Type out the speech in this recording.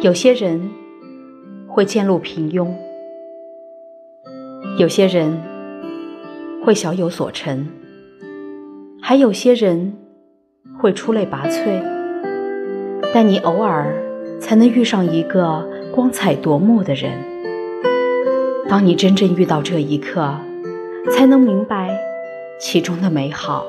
有些人会渐入平庸。有些人会小有所成。还有些人会出类拔萃。但你偶尔才能遇上一个光彩夺目的人。当你真正遇到这一刻，才能明白其中的美好。